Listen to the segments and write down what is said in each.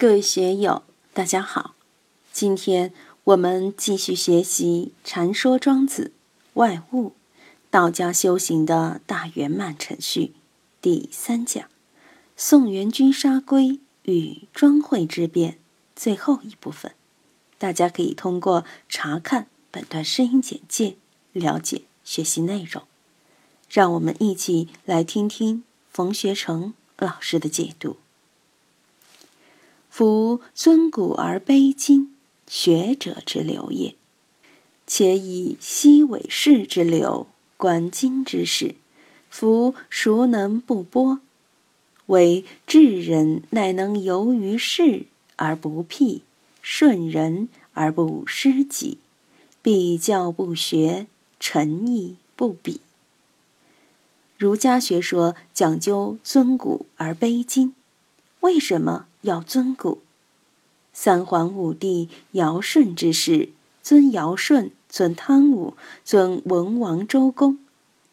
各位学友，大家好！今天我们继续学习《禅说庄子外物》，道家修行的大圆满程序第三讲——宋元君杀龟与庄惠之辩最后一部分。大家可以通过查看本段声音简介了解学习内容。让我们一起来听听冯学成老师的解读。夫尊古而卑今，学者之流也。且以奚伪士之流观今之事，夫孰能不剥？为智人乃能游于世而不辟，顺人而不失己，必教不学，诚意不比。儒家学说讲究尊古而卑今。为什么要尊古？三皇五帝尧舜之事，尊尧舜，尊汤武，尊文王周公。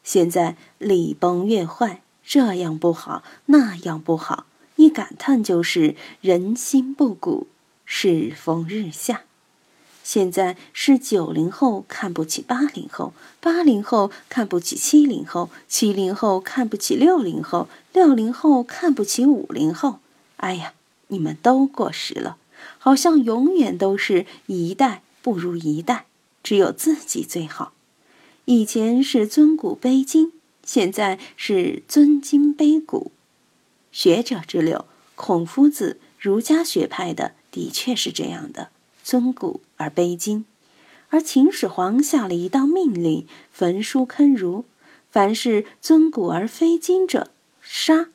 现在礼崩乐坏，这样不好，那样不好，一感叹就是人心不古，世风日下。现在是九零后看不起八零后，八零后看不起七零后，七零后看不起六零后，六零后看不起五零后。哎呀，你们都过时了，好像永远都是一代不如一代，只有自己最好。以前是尊古卑今，现在是尊今卑古。学者之流，孔夫子、儒家学派的的确是这样的，尊古而卑今。而秦始皇下了一道命令，焚书坑儒，凡是尊古而非今者，杀。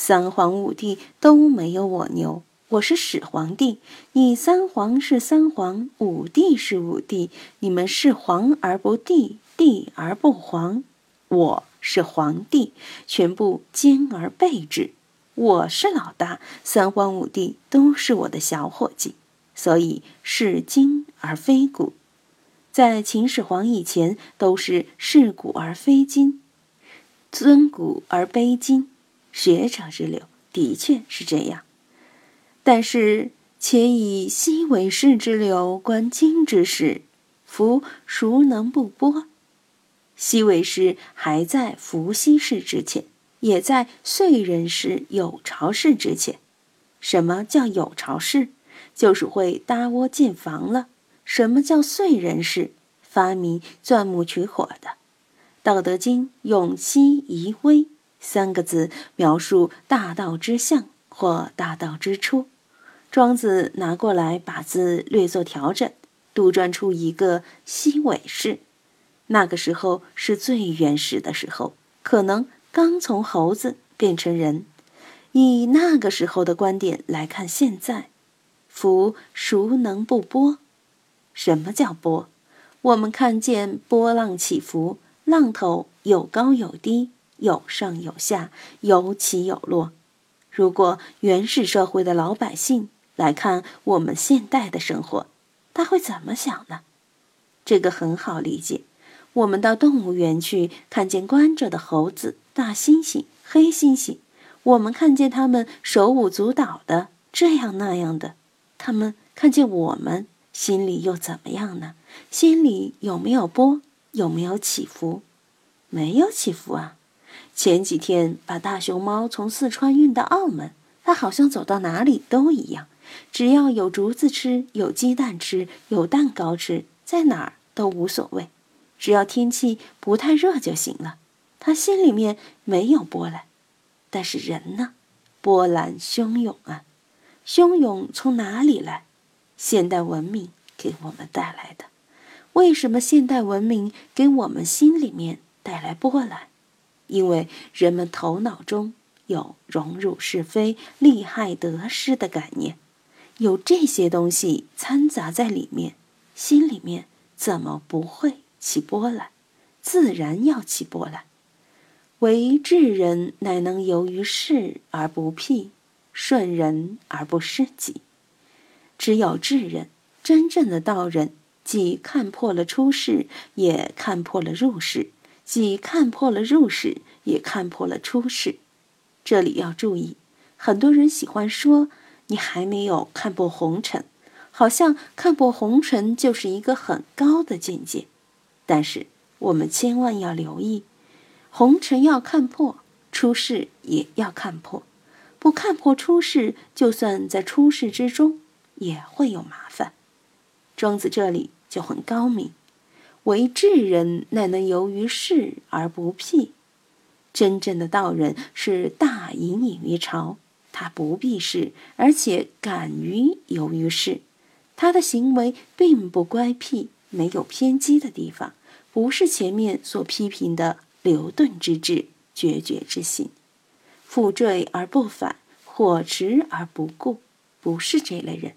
三皇五帝都没有我牛，我是始皇帝。你三皇是三皇，五帝是五帝，你们是皇而不帝，帝而不皇。我是皇帝，全部兼而备之。我是老大，三皇五帝都是我的小伙计，所以是今而非古。在秦始皇以前，都是是古而非今，尊古而卑今。学者之流的确是这样，但是且以西为氏之流观今之事，夫孰能不波？西为氏还在伏羲氏之前，也在燧人氏、有巢氏之前。什么叫有巢氏？就是会搭窝建房了。什么叫燧人氏？发明钻木取火的。《道德经》用昔夷微。三个字描述大道之象或大道之初，庄子拿过来把字略作调整，杜撰出一个西尾氏。那个时候是最原始的时候，可能刚从猴子变成人。以那个时候的观点来看，现在，夫孰能不波？什么叫波？我们看见波浪起伏，浪头有高有低。有上有下，有起有落。如果原始社会的老百姓来看我们现代的生活，他会怎么想呢？这个很好理解。我们到动物园去，看见关着的猴子、大猩猩、黑猩猩，我们看见他们手舞足蹈的，这样那样的，他们看见我们，心里又怎么样呢？心里有没有波？有没有起伏？没有起伏啊。前几天把大熊猫从四川运到澳门，它好像走到哪里都一样，只要有竹子吃，有鸡蛋吃，有蛋糕吃，在哪儿都无所谓，只要天气不太热就行了。它心里面没有波澜，但是人呢，波澜汹涌啊！汹涌从哪里来？现代文明给我们带来的。为什么现代文明给我们心里面带来波澜？因为人们头脑中有荣辱是非、利害得失的概念，有这些东西掺杂在里面，心里面怎么不会起波澜？自然要起波澜。为智人乃能由于事而不辟，顺人而不失己。只有智人，真正的道人，既看破了出世，也看破了入世。既看破了入世，也看破了出世。这里要注意，很多人喜欢说你还没有看破红尘，好像看破红尘就是一个很高的境界。但是我们千万要留意，红尘要看破，出世也要看破。不看破出世，就算在出世之中，也会有麻烦。庄子这里就很高明，为智人乃能游于世而不辟。真正的道人是大隐隐于朝，他不避世，而且敢于游于世。他的行为并不乖僻，没有偏激的地方，不是前面所批评的流遁之志、决绝之心。负坠而不返，火驰而不顾，不是这类人。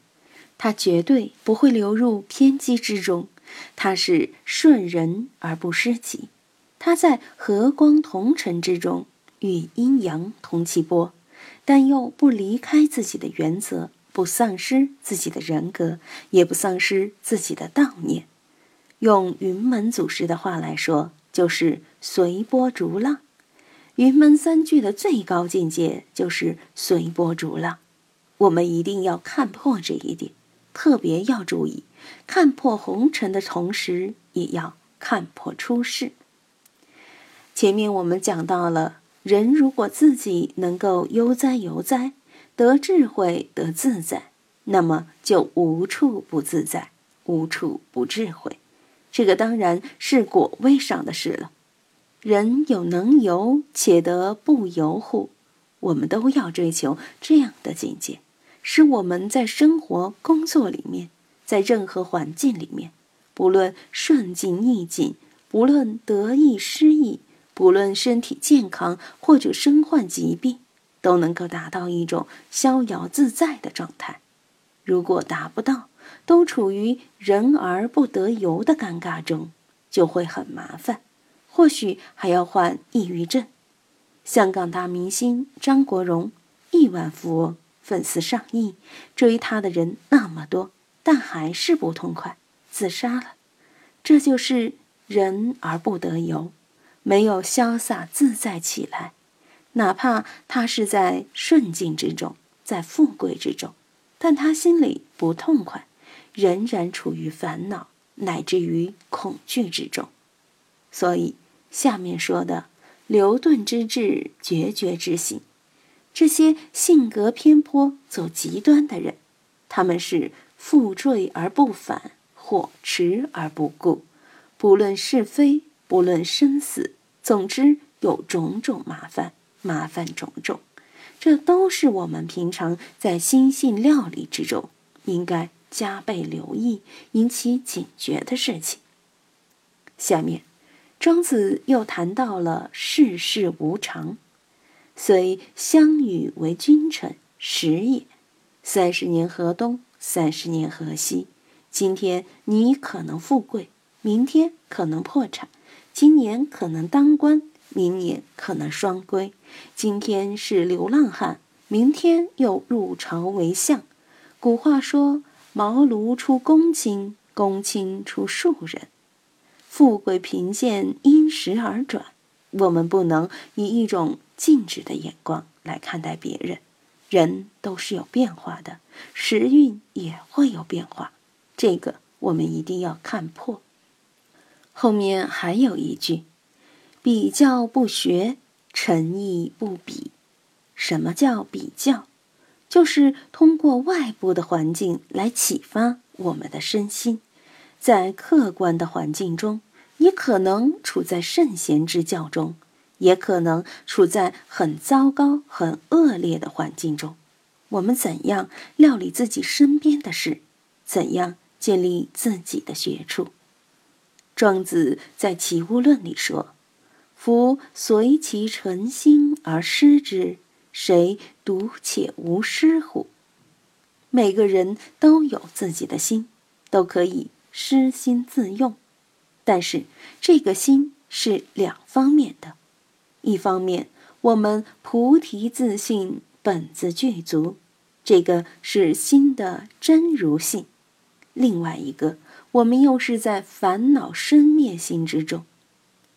他绝对不会流入偏激之中。他是顺人而不失己。他在和光同尘之中，与阴阳同气波，但又不离开自己的原则，不丧失自己的人格，也不丧失自己的道念。用云门祖师的话来说，就是随波逐浪。云门三句的最高境界就是随波逐浪，我们一定要看破这一点，特别要注意，看破红尘的同时，也要看破出世。前面我们讲到了，人如果自己能够悠哉悠哉，得智慧得自在，那么就无处不自在，无处不智慧。这个当然是果位上的事了。人有能游且得不游乎？我们都要追求这样的境界，使我们在生活、工作里面，在任何环境里面，不论顺境逆境，不论得意失意，不论身体健康或者身患疾病，都能够达到一种逍遥自在的状态。如果达不到，都处于人而不得由的尴尬中，就会很麻烦。或许还要患抑郁症。香港大明星张国荣，亿万富翁，粉丝上亿，追他的人那么多，但还是不痛快，自杀了。这就是人而不得游，没有潇洒自在起来。哪怕他是在顺境之中，在富贵之中，但他心里不痛快，仍然处于烦恼乃至于恐惧之中。所以。下面说的牛顿之志、决绝之心，这些性格偏颇、走极端的人，他们是负坠而不返，或驰而不顾，不论是非，不论生死，总之有种种麻烦，麻烦种种。这都是我们平常在心性料理之中应该加倍留意、引起警觉的事情。下面。庄子又谈到了世事无常，虽相与为君臣，时也。三十年河东，三十年河西。今天你可能富贵，明天可能破产；今年可能当官，明年可能双规；今天是流浪汉，明天又入朝为相。古话说：“茅庐出公卿，公卿出庶人。”富贵贫贱因时而转，我们不能以一种静止的眼光来看待别人。人都是有变化的，时运也会有变化，这个我们一定要看破。后面还有一句：“比较不学，诚意不比。”什么叫比较？就是通过外部的环境来启发我们的身心。在客观的环境中，你可能处在圣贤之教中，也可能处在很糟糕、很恶劣的环境中。我们怎样料理自己身边的事？怎样建立自己的学处？庄子在《齐物论》里说：“夫随其诚心而失之，谁独且无失乎？”每个人都有自己的心，都可以。失心自用，但是这个心是两方面的。一方面，我们菩提自信，本自具足，这个是心的真如性；另外一个，我们又是在烦恼生灭心之中，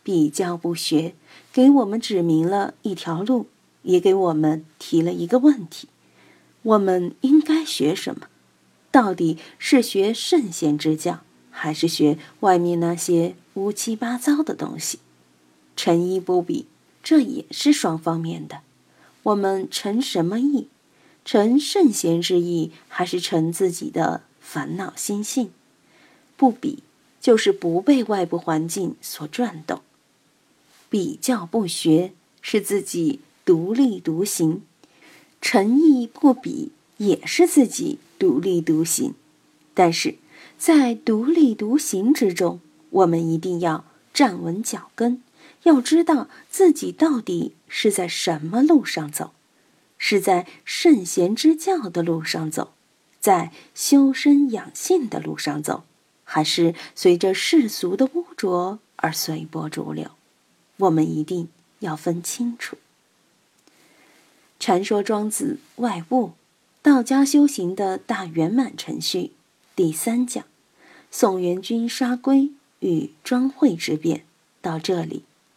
比较不学，给我们指明了一条路，也给我们提了一个问题：我们应该学什么？到底是学圣贤之教，还是学外面那些乌七八糟的东西？诚意不比，这也是双方面的。我们成什么意？成圣贤之意，还是成自己的烦恼心性？不比，就是不被外部环境所转动；比较不学，是自己独立独行；诚意不比，也是自己独立独行。但是在独立独行之中，我们一定要站稳脚跟，要知道自己到底是在什么路上走。是在圣贤之教的路上走，在修身养性的路上走，还是随着世俗的污浊而随波逐流？我们一定要分清楚。传说庄子外物，道家修行的大圆满程序第三讲，宋元君杀龟与庄惠之变，到这里